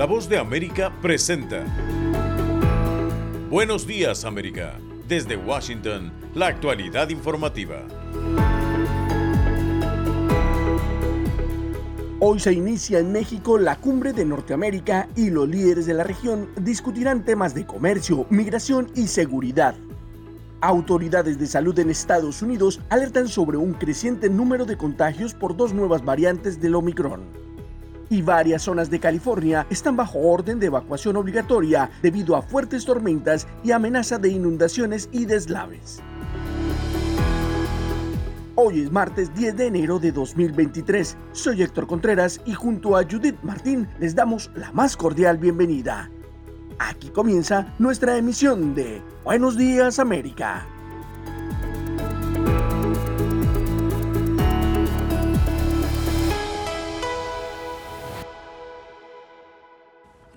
La voz de América presenta. Buenos días América. Desde Washington, la actualidad informativa. Hoy se inicia en México la cumbre de Norteamérica y los líderes de la región discutirán temas de comercio, migración y seguridad. Autoridades de salud en Estados Unidos alertan sobre un creciente número de contagios por dos nuevas variantes del Omicron. Y varias zonas de California están bajo orden de evacuación obligatoria debido a fuertes tormentas y amenaza de inundaciones y deslaves. Hoy es martes 10 de enero de 2023. Soy Héctor Contreras y junto a Judith Martín les damos la más cordial bienvenida. Aquí comienza nuestra emisión de Buenos Días América.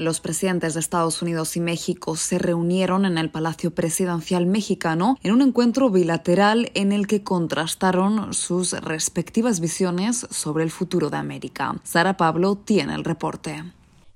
Los presidentes de Estados Unidos y México se reunieron en el Palacio Presidencial mexicano en un encuentro bilateral en el que contrastaron sus respectivas visiones sobre el futuro de América. Sara Pablo tiene el reporte.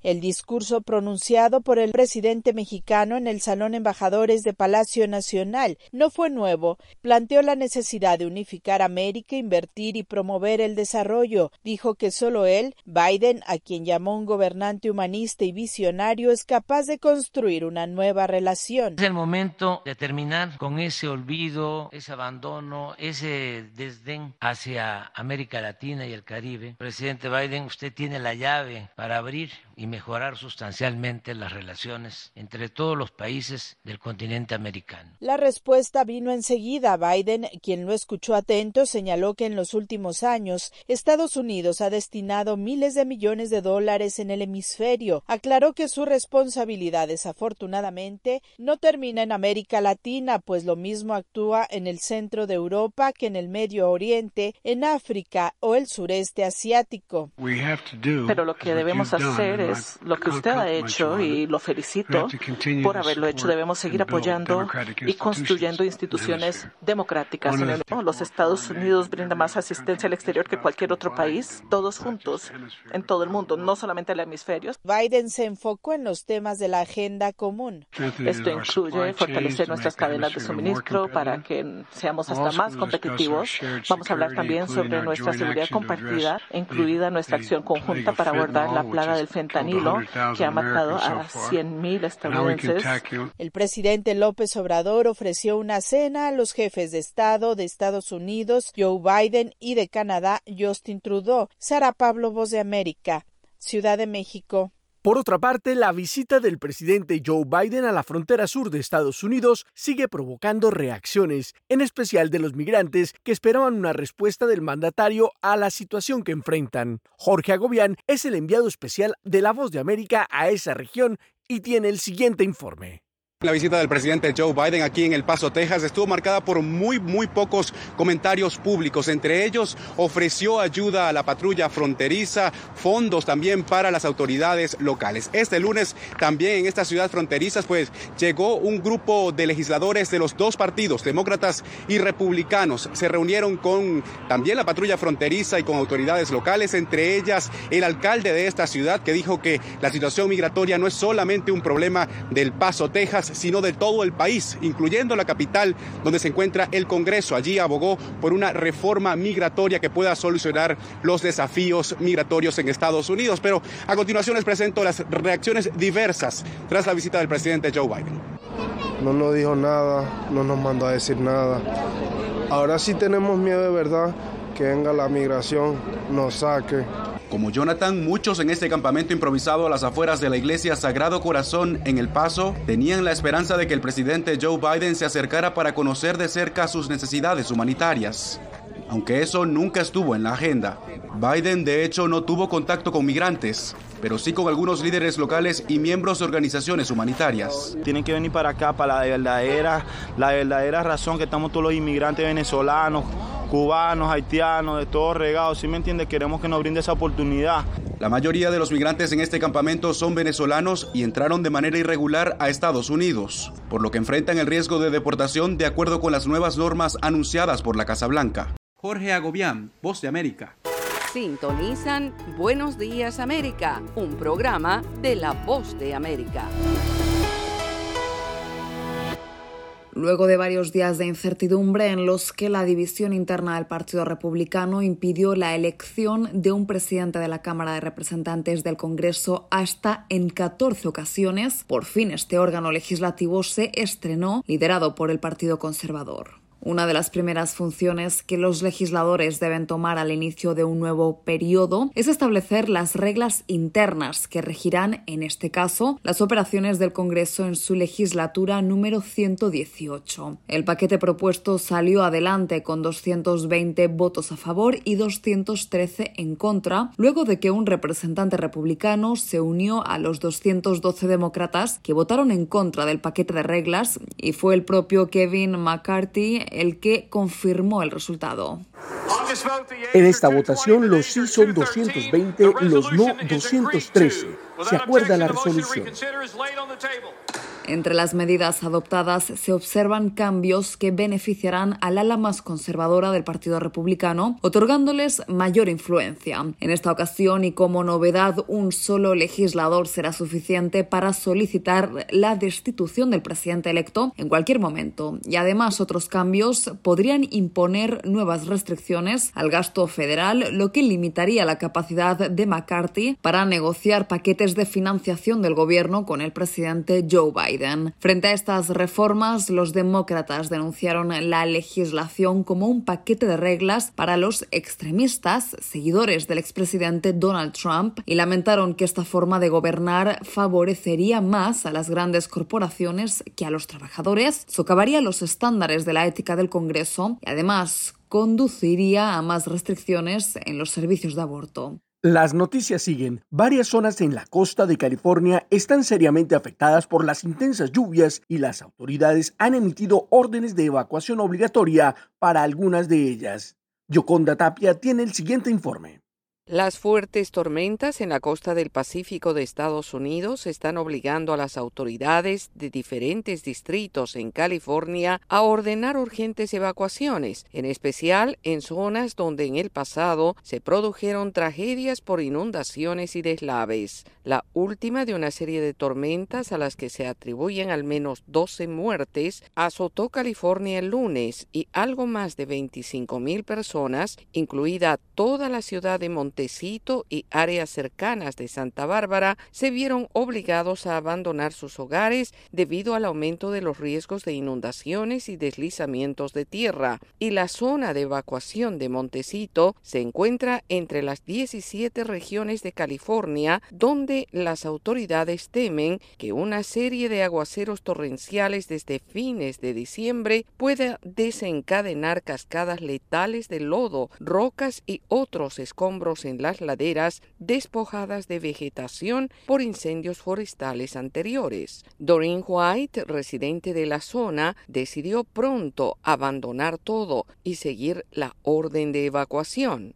El discurso pronunciado por el presidente mexicano en el Salón Embajadores de Palacio Nacional no fue nuevo. Planteó la necesidad de unificar América, invertir y promover el desarrollo. Dijo que solo él, Biden, a quien llamó un gobernante humanista y visionario, es capaz de construir una nueva relación. Es el momento de terminar con ese olvido, ese abandono, ese desdén hacia América Latina y el Caribe. Presidente Biden, usted tiene la llave para abrir y mejorar sustancialmente las relaciones entre todos los países del continente americano. La respuesta vino enseguida. Biden, quien lo escuchó atento, señaló que en los últimos años Estados Unidos ha destinado miles de millones de dólares en el hemisferio. Aclaró que su responsabilidad, desafortunadamente, no termina en América Latina, pues lo mismo actúa en el centro de Europa que en el Medio Oriente, en África o el sureste asiático. Pero lo que debemos hacer es lo que usted ha hecho y lo felicito por haberlo hecho. Debemos seguir apoyando y construyendo instituciones democráticas. Los Estados Unidos brindan más asistencia al exterior que cualquier otro país, todos juntos, en todo el mundo, no solamente el hemisferio. Biden se enfocó en los temas de la agenda común. Esto incluye fortalecer nuestras cadenas de suministro para que seamos hasta más competitivos. Vamos a hablar también sobre nuestra seguridad compartida, incluida nuestra acción conjunta para abordar la plaga del fentanilo que ha matado a 100.000 estadounidenses. El presidente López Obrador ofreció una cena a los jefes de Estado de Estados Unidos, Joe Biden, y de Canadá, Justin Trudeau. Sara Pablo, Voz de América, Ciudad de México. Por otra parte, la visita del presidente Joe Biden a la frontera sur de Estados Unidos sigue provocando reacciones, en especial de los migrantes que esperaban una respuesta del mandatario a la situación que enfrentan. Jorge Agobián es el enviado especial de La Voz de América a esa región y tiene el siguiente informe. La visita del presidente Joe Biden aquí en El Paso, Texas, estuvo marcada por muy, muy pocos comentarios públicos. Entre ellos, ofreció ayuda a la patrulla fronteriza, fondos también para las autoridades locales. Este lunes, también en esta ciudad fronteriza, pues llegó un grupo de legisladores de los dos partidos, demócratas y republicanos. Se reunieron con también la patrulla fronteriza y con autoridades locales, entre ellas el alcalde de esta ciudad, que dijo que la situación migratoria no es solamente un problema del Paso, Texas, sino de todo el país, incluyendo la capital donde se encuentra el Congreso. Allí abogó por una reforma migratoria que pueda solucionar los desafíos migratorios en Estados Unidos. Pero a continuación les presento las reacciones diversas tras la visita del presidente Joe Biden. No nos dijo nada, no nos mandó a decir nada. Ahora sí tenemos miedo de verdad que venga la migración, nos saque. Como Jonathan, muchos en este campamento improvisado a las afueras de la iglesia Sagrado Corazón en El Paso tenían la esperanza de que el presidente Joe Biden se acercara para conocer de cerca sus necesidades humanitarias. Aunque eso nunca estuvo en la agenda. Biden de hecho no tuvo contacto con migrantes, pero sí con algunos líderes locales y miembros de organizaciones humanitarias. Tienen que venir para acá para la verdadera, la verdadera razón que estamos todos los inmigrantes venezolanos, cubanos, haitianos, de todos regados, ¿sí me entiende? Queremos que nos brinde esa oportunidad. La mayoría de los migrantes en este campamento son venezolanos y entraron de manera irregular a Estados Unidos, por lo que enfrentan el riesgo de deportación de acuerdo con las nuevas normas anunciadas por la Casa Blanca. Jorge Agobián, Voz de América. Sintonizan Buenos Días América, un programa de La Voz de América. Luego de varios días de incertidumbre en los que la división interna del Partido Republicano impidió la elección de un presidente de la Cámara de Representantes del Congreso hasta en 14 ocasiones, por fin este órgano legislativo se estrenó, liderado por el Partido Conservador. Una de las primeras funciones que los legisladores deben tomar al inicio de un nuevo periodo es establecer las reglas internas que regirán, en este caso, las operaciones del Congreso en su legislatura número 118. El paquete propuesto salió adelante con 220 votos a favor y 213 en contra, luego de que un representante republicano se unió a los 212 demócratas que votaron en contra del paquete de reglas y fue el propio Kevin McCarthy el que confirmó el resultado. En esta votación los sí son 220, los no 213. ¿Se acuerda la resolución? Entre las medidas adoptadas se observan cambios que beneficiarán al ala más conservadora del Partido Republicano, otorgándoles mayor influencia. En esta ocasión y como novedad, un solo legislador será suficiente para solicitar la destitución del presidente electo en cualquier momento. Y además otros cambios podrían imponer nuevas restricciones al gasto federal, lo que limitaría la capacidad de McCarthy para negociar paquetes de financiación del gobierno con el presidente Joe Biden. Frente a estas reformas, los demócratas denunciaron la legislación como un paquete de reglas para los extremistas, seguidores del expresidente Donald Trump, y lamentaron que esta forma de gobernar favorecería más a las grandes corporaciones que a los trabajadores, socavaría los estándares de la ética del Congreso y además conduciría a más restricciones en los servicios de aborto. Las noticias siguen. Varias zonas en la costa de California están seriamente afectadas por las intensas lluvias y las autoridades han emitido órdenes de evacuación obligatoria para algunas de ellas. Yoconda Tapia tiene el siguiente informe. Las fuertes tormentas en la costa del Pacífico de Estados Unidos están obligando a las autoridades de diferentes distritos en California a ordenar urgentes evacuaciones, en especial en zonas donde en el pasado se produjeron tragedias por inundaciones y deslaves. La última de una serie de tormentas a las que se atribuyen al menos 12 muertes azotó California el lunes y algo más de 25 mil personas, incluida toda la ciudad de Monterrey, y áreas cercanas de Santa Bárbara se vieron obligados a abandonar sus hogares debido al aumento de los riesgos de inundaciones y deslizamientos de tierra, y la zona de evacuación de Montecito se encuentra entre las 17 regiones de California donde las autoridades temen que una serie de aguaceros torrenciales desde fines de diciembre pueda desencadenar cascadas letales de lodo, rocas y otros escombros en las laderas despojadas de vegetación por incendios forestales anteriores. Doreen White, residente de la zona, decidió pronto abandonar todo y seguir la orden de evacuación.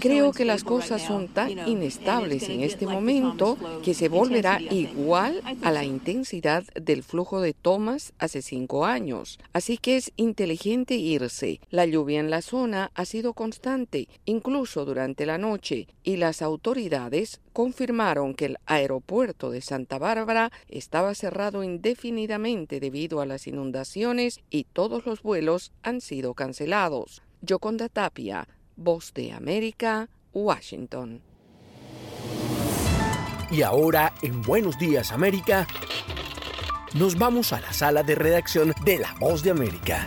Creo que las cosas son tan inestables en este momento que se volverá igual a la intensidad del flujo de Thomas hace cinco años. Así que es inteligente irse. La lluvia en la zona ha sido constante, incluso durante la noche y las autoridades confirmaron que el aeropuerto de Santa Bárbara estaba cerrado indefinidamente debido a las inundaciones y todos los vuelos han sido cancelados. Yoconda Tapia, Voz de América, Washington. Y ahora, en Buenos Días América, nos vamos a la sala de redacción de La Voz de América.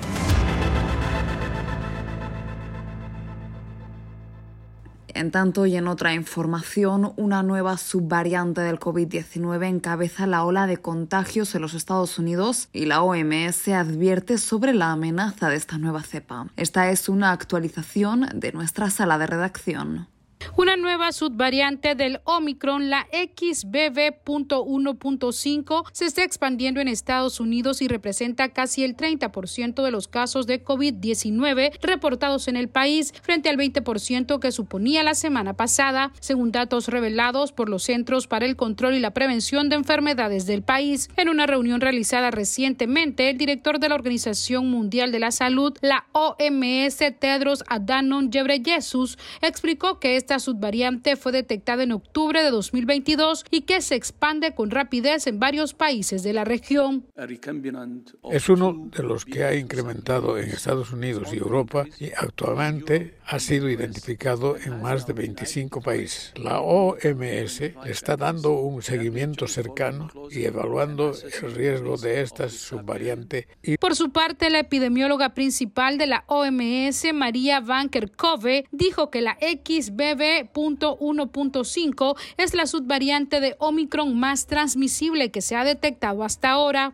En tanto y en otra información, una nueva subvariante del COVID-19 encabeza la ola de contagios en los Estados Unidos y la OMS advierte sobre la amenaza de esta nueva cepa. Esta es una actualización de nuestra sala de redacción. Una nueva subvariante del Omicron, la XBB.1.5, se está expandiendo en Estados Unidos y representa casi el 30% de los casos de COVID-19 reportados en el país, frente al 20% que suponía la semana pasada, según datos revelados por los Centros para el Control y la Prevención de Enfermedades del país. En una reunión realizada recientemente, el director de la Organización Mundial de la Salud, la OMS, Tedros Adhanom Ghebreyesus, explicó que esta subvariante fue detectada en octubre de 2022 y que se expande con rapidez en varios países de la región. Es uno de los que ha incrementado en Estados Unidos y Europa y actualmente ha sido identificado en más de 25 países. La OMS está dando un seguimiento cercano y evaluando el riesgo de esta subvariante. Y... Por su parte, la epidemióloga principal de la OMS, María Van Kerkhove, dijo que la XBB.1.5 es la subvariante de Omicron más transmisible que se ha detectado hasta ahora.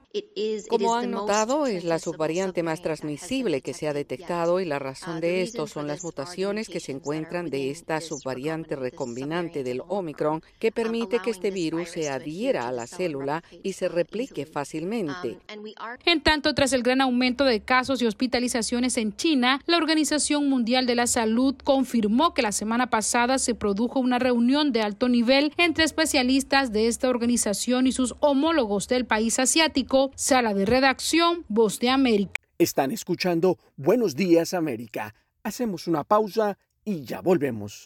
Como han notado, es la subvariante más transmisible que se ha detectado y la razón de esto son las mutaciones que se encuentran de esta subvariante recombinante del Omicron que permite que este virus se adhiera a la célula y se replique fácilmente. En tanto, tras el gran aumento de casos y hospitalizaciones en China, la Organización Mundial de la Salud confirmó que la semana pasada se produjo una reunión de alto nivel entre especialistas de esta organización y sus homólogos del país asiático. Sala de redacción, Voz de América. Están escuchando Buenos Días América. Hacemos una pausa y ya volvemos.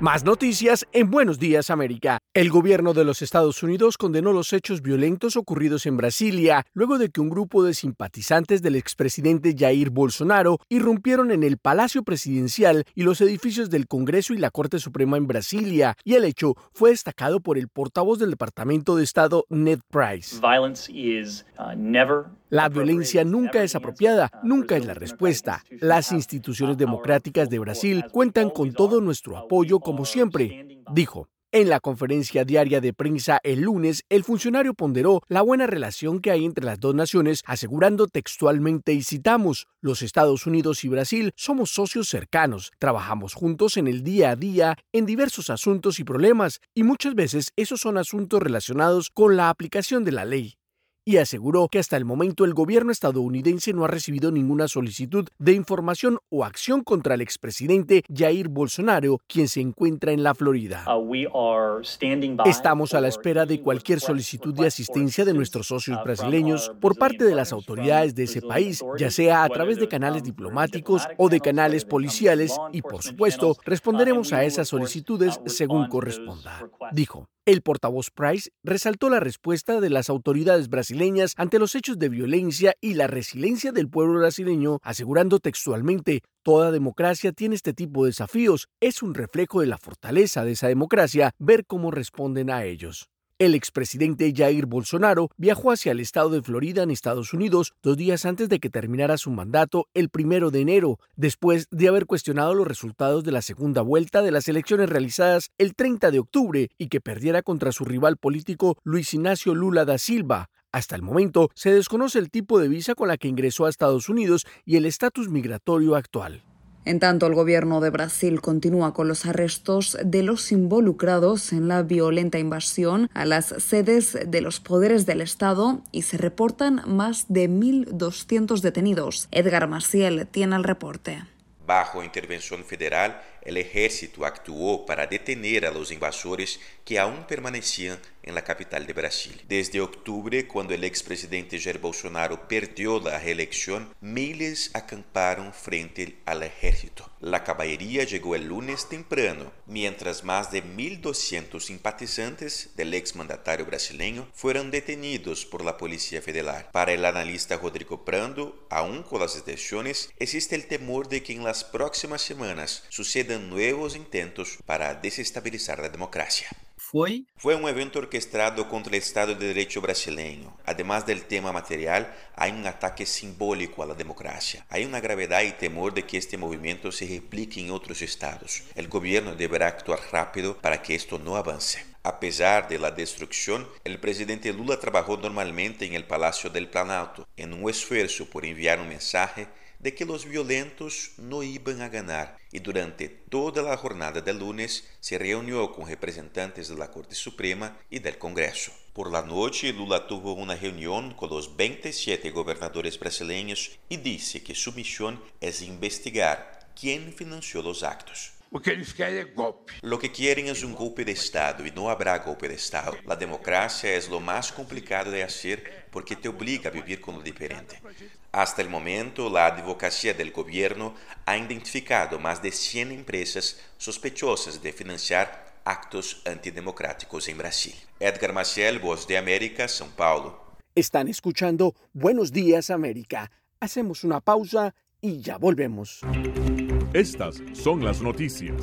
Más noticias en Buenos Días América. El gobierno de los Estados Unidos condenó los hechos violentos ocurridos en Brasilia luego de que un grupo de simpatizantes del expresidente Jair Bolsonaro irrumpieron en el Palacio Presidencial y los edificios del Congreso y la Corte Suprema en Brasilia, y el hecho fue destacado por el portavoz del Departamento de Estado Ned Price. La violencia nunca es apropiada, nunca es la respuesta. Las instituciones democráticas de Brasil cuentan con todo nuestro apoyo como siempre, dijo. En la conferencia diaria de prensa el lunes, el funcionario ponderó la buena relación que hay entre las dos naciones, asegurando textualmente y citamos, los Estados Unidos y Brasil somos socios cercanos, trabajamos juntos en el día a día en diversos asuntos y problemas, y muchas veces esos son asuntos relacionados con la aplicación de la ley y aseguró que hasta el momento el gobierno estadounidense no ha recibido ninguna solicitud de información o acción contra el expresidente Jair Bolsonaro, quien se encuentra en la Florida. Uh, Estamos a la espera de cualquier solicitud de asistencia de nuestros socios uh, brasileños por parte de las autoridades de ese país, ya sea a través de canales diplomáticos o de canales policiales, y por supuesto responderemos a esas solicitudes según corresponda, dijo. El portavoz Price resaltó la respuesta de las autoridades brasileñas ante los hechos de violencia y la resiliencia del pueblo brasileño, asegurando textualmente, toda democracia tiene este tipo de desafíos, es un reflejo de la fortaleza de esa democracia ver cómo responden a ellos. El expresidente Jair Bolsonaro viajó hacia el estado de Florida en Estados Unidos dos días antes de que terminara su mandato el primero de enero, después de haber cuestionado los resultados de la segunda vuelta de las elecciones realizadas el 30 de octubre y que perdiera contra su rival político Luis Ignacio Lula da Silva, Hasta el momento se desconoce el tipo de visa con la que ingresó a Estados Unidos y el estatus migratorio actual. En tanto, el gobierno de Brasil continúa con los arrestos de los involucrados en la violenta invasión a las sedes de los poderes del Estado y se reportan más de 1.200 detenidos. Edgar Maciel tiene el reporte. Bajo intervención federal, el ejército actuó para detener a los invasores que aún permanecían en la capital de Brasil. Desde octubre, cuando el expresidente Jair Bolsonaro perdió la reelección, miles acamparon frente al ejército. La caballería llegó el lunes temprano, mientras más de 1.200 simpatizantes del exmandatario brasileño fueron detenidos por la Policía Federal. Para el analista Rodrigo Prando, aún con las detenciones, existe el temor de que en las próximas semanas sucedan nuevos intentos para desestabilizar la democracia. Fue? Fue un evento orquestado contra el Estado de Derecho brasileño. Además del tema material, hay un ataque simbólico a la democracia. Hay una gravedad y temor de que este movimiento se replique en otros estados. El gobierno deberá actuar rápido para que esto no avance. A pesar de la destrucción, el presidente Lula trabajó normalmente en el Palacio del Planalto, en un esfuerzo por enviar un mensaje de que los violentos no iban a ganar y durante toda la jornada del lunes se reunió con representantes de la Corte Suprema y del Congreso. Por la noche, Lula tuvo una reunión con los 27 gobernadores brasileños y dice que su misión es investigar quién financió los actos. Lo que eles querem é golpe. Lo que quieren es un golpe de Estado y no habrá golpe de Estado. La democracia es lo más complicado de hacer porque te obliga a vivir con lo diferente. Hasta el momento, la advocacia del gobierno ha identificado más de 100 empresas sospechosas de financiar actos antidemocráticos en Brasil. Edgar Maciel, Voz de América, São Paulo. Están escuchando Buenos Días América. Hacemos una pausa y ya volvemos. Estas son las noticias.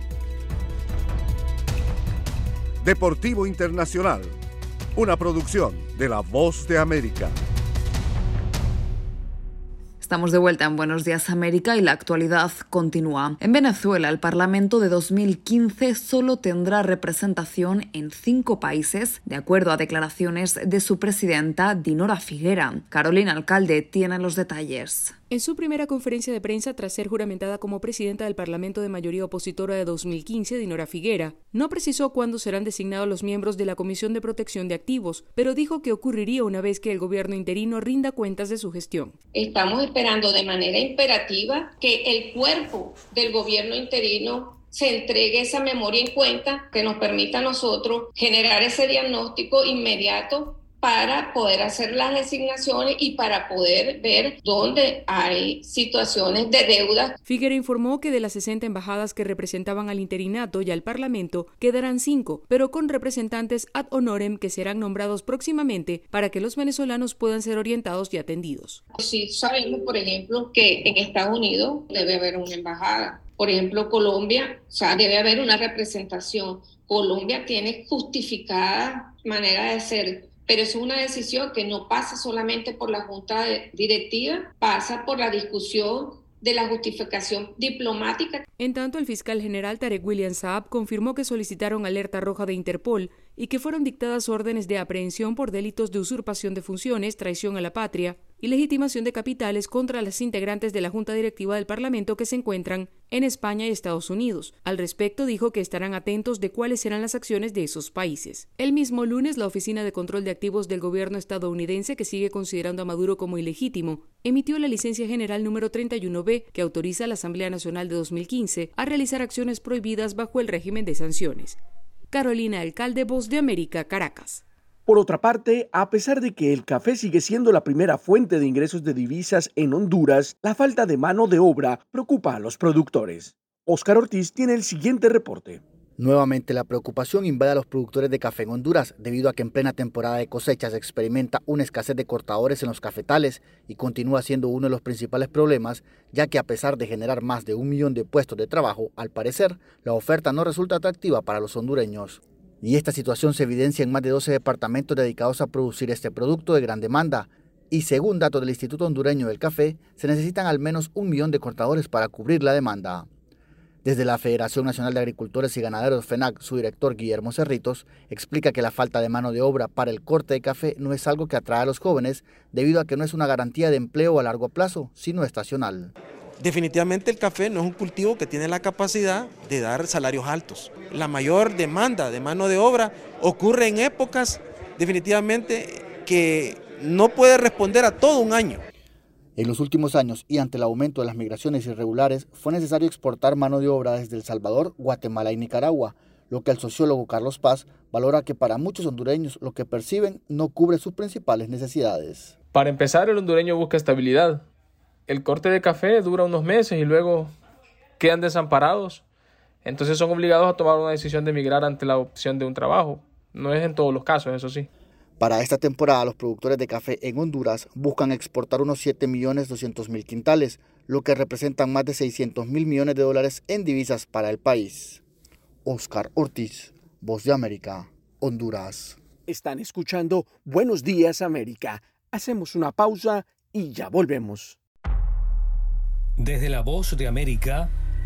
Deportivo Internacional, una producción de La Voz de América. Estamos de vuelta en Buenos Días América y la actualidad continúa. En Venezuela, el Parlamento de 2015 solo tendrá representación en cinco países, de acuerdo a declaraciones de su presidenta Dinora Figuera. Carolina Alcalde tiene los detalles. En su primera conferencia de prensa tras ser juramentada como presidenta del Parlamento de mayoría opositora de 2015, Dinora Figuera, no precisó cuándo serán designados los miembros de la Comisión de Protección de Activos, pero dijo que ocurriría una vez que el gobierno interino rinda cuentas de su gestión. Estamos esperando de manera imperativa que el cuerpo del gobierno interino se entregue esa memoria en cuenta que nos permita a nosotros generar ese diagnóstico inmediato para poder hacer las designaciones y para poder ver dónde hay situaciones de deuda. Figueroa informó que de las 60 embajadas que representaban al interinato y al Parlamento, quedarán cinco, pero con representantes ad honorem que serán nombrados próximamente para que los venezolanos puedan ser orientados y atendidos. Sí sabemos, por ejemplo, que en Estados Unidos debe haber una embajada por ejemplo, Colombia, o sea, debe haber una representación. Colombia tiene justificada manera de ser, pero es una decisión que no pasa solamente por la Junta Directiva, pasa por la discusión de la justificación diplomática. En tanto, el fiscal general Tarek William Saab confirmó que solicitaron alerta roja de Interpol y que fueron dictadas órdenes de aprehensión por delitos de usurpación de funciones, traición a la patria y legitimación de capitales contra las integrantes de la Junta Directiva del Parlamento que se encuentran en España y Estados Unidos. Al respecto, dijo que estarán atentos de cuáles serán las acciones de esos países. El mismo lunes, la Oficina de Control de Activos del gobierno estadounidense, que sigue considerando a Maduro como ilegítimo, emitió la licencia general número 31B que autoriza a la Asamblea Nacional de 2015 a realizar acciones prohibidas bajo el régimen de sanciones. Carolina Alcalde, Voz de América, Caracas. Por otra parte, a pesar de que el café sigue siendo la primera fuente de ingresos de divisas en Honduras, la falta de mano de obra preocupa a los productores. Oscar Ortiz tiene el siguiente reporte. Nuevamente la preocupación invade a los productores de café en Honduras debido a que en plena temporada de cosechas se experimenta una escasez de cortadores en los cafetales y continúa siendo uno de los principales problemas ya que a pesar de generar más de un millón de puestos de trabajo, al parecer la oferta no resulta atractiva para los hondureños. Y esta situación se evidencia en más de 12 departamentos dedicados a producir este producto de gran demanda. Y según datos del Instituto Hondureño del Café, se necesitan al menos un millón de cortadores para cubrir la demanda. Desde la Federación Nacional de Agricultores y Ganaderos FENAC, su director Guillermo Cerritos explica que la falta de mano de obra para el corte de café no es algo que atrae a los jóvenes debido a que no es una garantía de empleo a largo plazo, sino estacional. Definitivamente el café no es un cultivo que tiene la capacidad de dar salarios altos. La mayor demanda de mano de obra ocurre en épocas definitivamente que no puede responder a todo un año. En los últimos años y ante el aumento de las migraciones irregulares, fue necesario exportar mano de obra desde El Salvador, Guatemala y Nicaragua, lo que el sociólogo Carlos Paz valora que para muchos hondureños lo que perciben no cubre sus principales necesidades. Para empezar, el hondureño busca estabilidad, el corte de café dura unos meses y luego quedan desamparados. Entonces son obligados a tomar una decisión de emigrar ante la opción de un trabajo. No es en todos los casos, eso sí. Para esta temporada, los productores de café en Honduras buscan exportar unos 7.200.000 quintales, lo que representan más de 600 mil millones de dólares en divisas para el país. Oscar Ortiz, Voz de América, Honduras. Están escuchando Buenos Días América. Hacemos una pausa y ya volvemos. Desde la voz de América,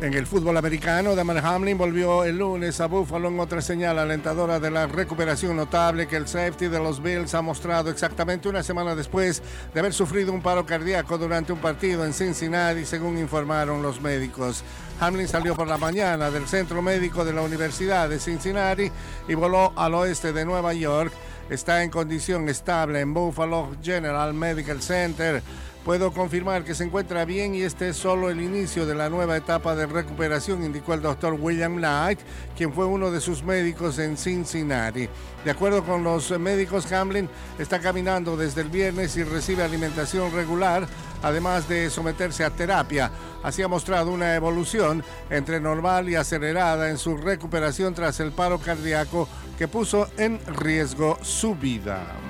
En el fútbol americano, Damar Hamlin volvió el lunes a Buffalo en otra señal alentadora de la recuperación notable que el safety de los Bills ha mostrado exactamente una semana después de haber sufrido un paro cardíaco durante un partido en Cincinnati, según informaron los médicos. Hamlin salió por la mañana del centro médico de la Universidad de Cincinnati y voló al oeste de Nueva York. Está en condición estable en Buffalo General Medical Center. Puedo confirmar que se encuentra bien y este es solo el inicio de la nueva etapa de recuperación, indicó el doctor William Knight, quien fue uno de sus médicos en Cincinnati. De acuerdo con los médicos, Hamlin está caminando desde el viernes y recibe alimentación regular, además de someterse a terapia. Así ha mostrado una evolución entre normal y acelerada en su recuperación tras el paro cardíaco que puso en riesgo su vida.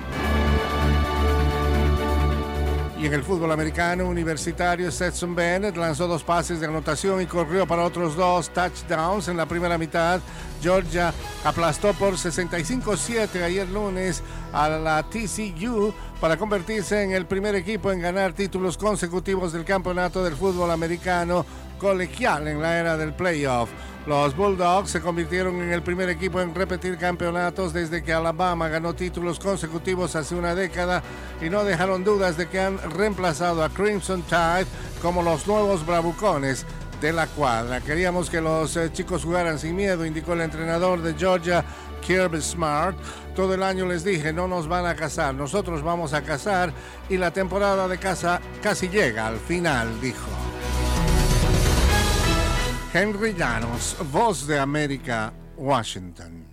Y en el fútbol americano universitario, Stetson Bennett lanzó dos pases de anotación y corrió para otros dos touchdowns en la primera mitad. Georgia aplastó por 65-7 ayer lunes a la TCU para convertirse en el primer equipo en ganar títulos consecutivos del campeonato del fútbol americano colegial en la era del playoff. Los Bulldogs se convirtieron en el primer equipo en repetir campeonatos desde que Alabama ganó títulos consecutivos hace una década y no dejaron dudas de que han reemplazado a Crimson Tide como los nuevos bravucones de la cuadra. Queríamos que los eh, chicos jugaran sin miedo, indicó el entrenador de Georgia, Kirby Smart. Todo el año les dije, no nos van a casar, nosotros vamos a casar y la temporada de casa casi llega al final, dijo. Henry Llanos, Voz de América, Washington.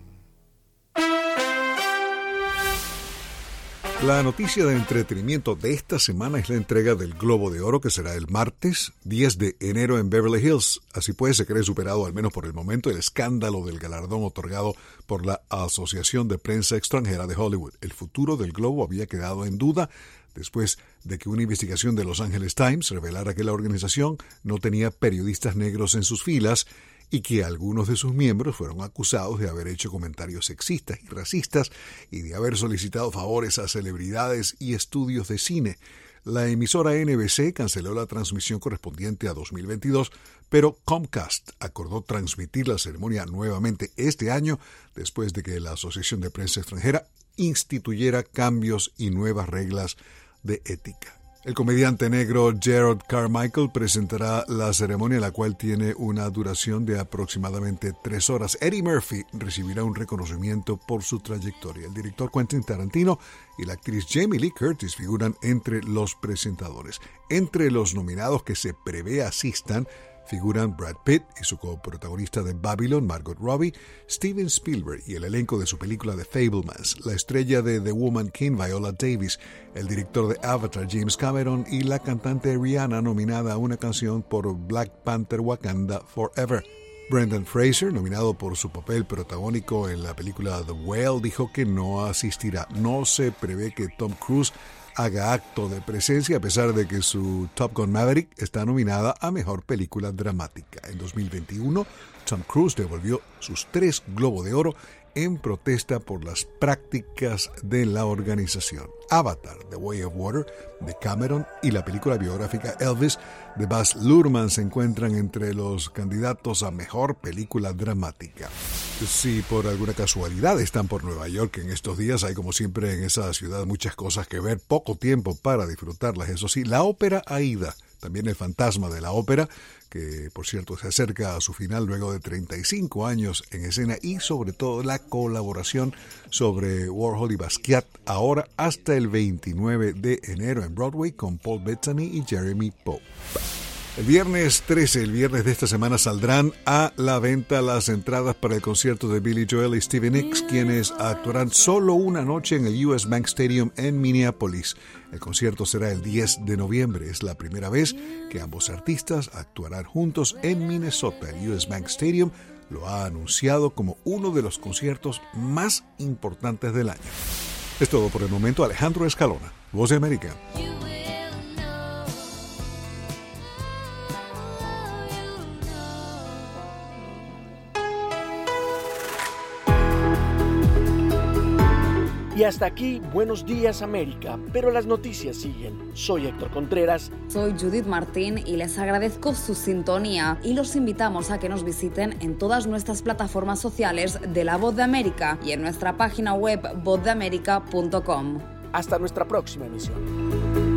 La noticia de entretenimiento de esta semana es la entrega del Globo de Oro que será el martes 10 de enero en Beverly Hills. Así pues, se cree superado al menos por el momento el escándalo del galardón otorgado por la Asociación de Prensa Extranjera de Hollywood. El futuro del Globo había quedado en duda después de que una investigación de Los Angeles Times revelara que la organización no tenía periodistas negros en sus filas y que algunos de sus miembros fueron acusados de haber hecho comentarios sexistas y racistas y de haber solicitado favores a celebridades y estudios de cine. La emisora NBC canceló la transmisión correspondiente a 2022, pero Comcast acordó transmitir la ceremonia nuevamente este año después de que la Asociación de Prensa Extranjera instituyera cambios y nuevas reglas de ética. El comediante negro Gerald Carmichael presentará la ceremonia, la cual tiene una duración de aproximadamente tres horas. Eddie Murphy recibirá un reconocimiento por su trayectoria. El director Quentin Tarantino y la actriz Jamie Lee Curtis figuran entre los presentadores. Entre los nominados que se prevé asistan figuran Brad Pitt y su coprotagonista de Babylon, Margot Robbie, Steven Spielberg y el elenco de su película The Fablemans, la estrella de The Woman King, Viola Davis, el director de Avatar, James Cameron, y la cantante Rihanna nominada a una canción por Black Panther Wakanda Forever. Brendan Fraser, nominado por su papel protagónico en la película The Whale, dijo que no asistirá. No se prevé que Tom Cruise haga acto de presencia a pesar de que su Top Gun Maverick está nominada a Mejor Película Dramática. En 2021, Tom Cruise devolvió sus tres Globo de Oro en protesta por las prácticas de la organización. Avatar, The Way of Water, de Cameron y la película biográfica Elvis de Baz Luhrmann se encuentran entre los candidatos a mejor película dramática. Si por alguna casualidad están por Nueva York en estos días, hay como siempre en esa ciudad muchas cosas que ver, poco tiempo para disfrutarlas. Eso sí, la ópera Aida, también el fantasma de la ópera, que por cierto se acerca a su final luego de 35 años en escena y sobre todo la colaboración sobre Warhol y Basquiat ahora hasta el 29 de enero en Broadway con Paul Bettany y Jeremy Pope. El viernes 13, el viernes de esta semana, saldrán a la venta las entradas para el concierto de Billy Joel y Stevie Nicks, quienes actuarán solo una noche en el US Bank Stadium en Minneapolis. El concierto será el 10 de noviembre. Es la primera vez que ambos artistas actuarán juntos en Minnesota. El US Bank Stadium lo ha anunciado como uno de los conciertos más importantes del año. Es todo por el momento. Alejandro Escalona, Voz de América. Y hasta aquí, buenos días América, pero las noticias siguen. Soy Héctor Contreras. Soy Judith Martín y les agradezco su sintonía y los invitamos a que nos visiten en todas nuestras plataformas sociales de La Voz de América y en nuestra página web vozdeamerica.com. Hasta nuestra próxima emisión.